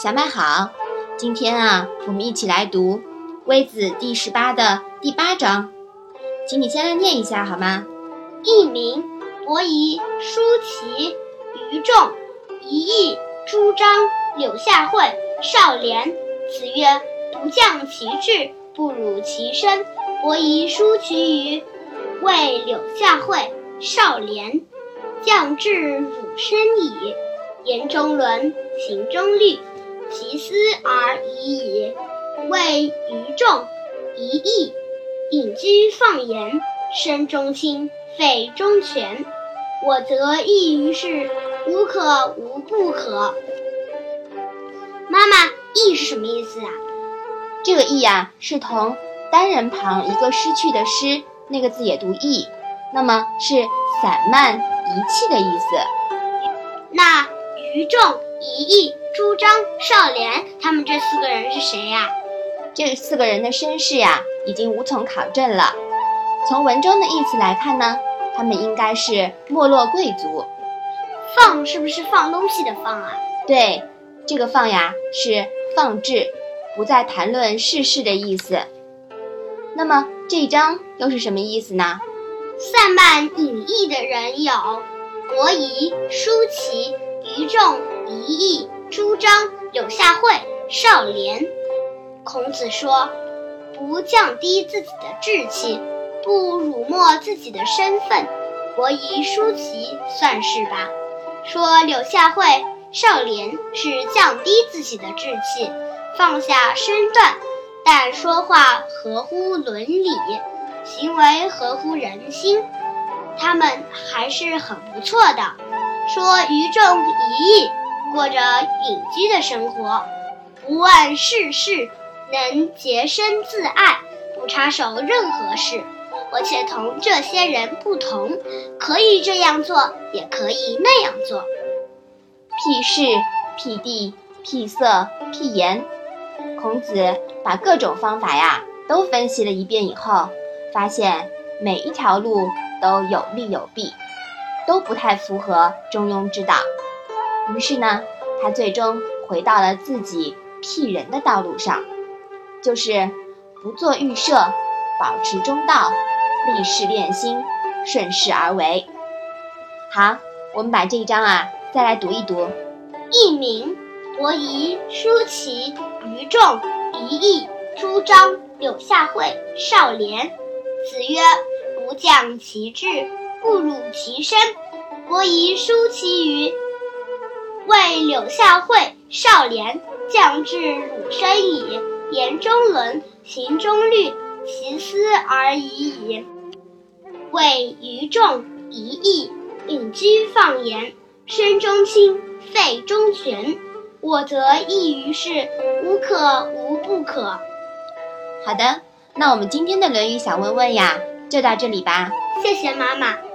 小麦好，今天啊，我们一起来读《微子》第十八的第八章，请你先来念一下好吗？佚名，伯夷、叔齐、于仲、一意、朱张、柳下惠、少年。子曰：“不降其志，不辱其身。”伯夷、叔齐于谓柳下惠、少年，降志辱身矣。言中伦，行中律。其斯而已矣。谓于众，一义，隐居放言，身中轻，肺中全。我则异于是，无可无不可。妈妈，异是什么意思啊？这个异呀，是同单人旁一个失去的失，那个字也读异，那么是散漫遗弃的意思。那于仲、夷吾。朱张、少连，他们这四个人是谁呀？这四个人的身世呀，已经无从考证了。从文中的意思来看呢，他们应该是没落贵族。放是不是放东西的放啊？对，这个放呀是放置，不再谈论世事的意思。那么这一章又是什么意思呢？散漫隐逸的人有伯夷、叔齐、于仲、夷吾。朱张、柳下惠、少年。孔子说：“不降低自己的志气，不辱没自己的身份。”伯夷、叔齐算是吧。说柳下惠、少年是降低自己的志气，放下身段，但说话合乎伦理，行为合乎人心，他们还是很不错的。说于仲、夷吾。过着隐居的生活，不问世事，能洁身自爱，不插手任何事。我却同这些人不同，可以这样做，也可以那样做。辟事、辟地、辟色、辟言，孔子把各种方法呀都分析了一遍以后，发现每一条路都有利有弊，都不太符合中庸之道。于是呢，他最终回到了自己辟人的道路上，就是不做预设，保持中道，立事练心，顺势而为。好，我们把这一章啊再来读一读。佚名：伯夷、叔齐、于仲、夷吾、朱张、柳下惠、少年。子曰：“不降其志，不辱其身。”伯夷、叔齐于。为柳下惠少年，降至汝身矣。言中伦，行中律，其思而已矣。谓于众一义，隐居放言，身中亲，肺中全。我则异于是，无可无不可。好的，那我们今天的《论语》小问问呀，就到这里吧。谢谢妈妈。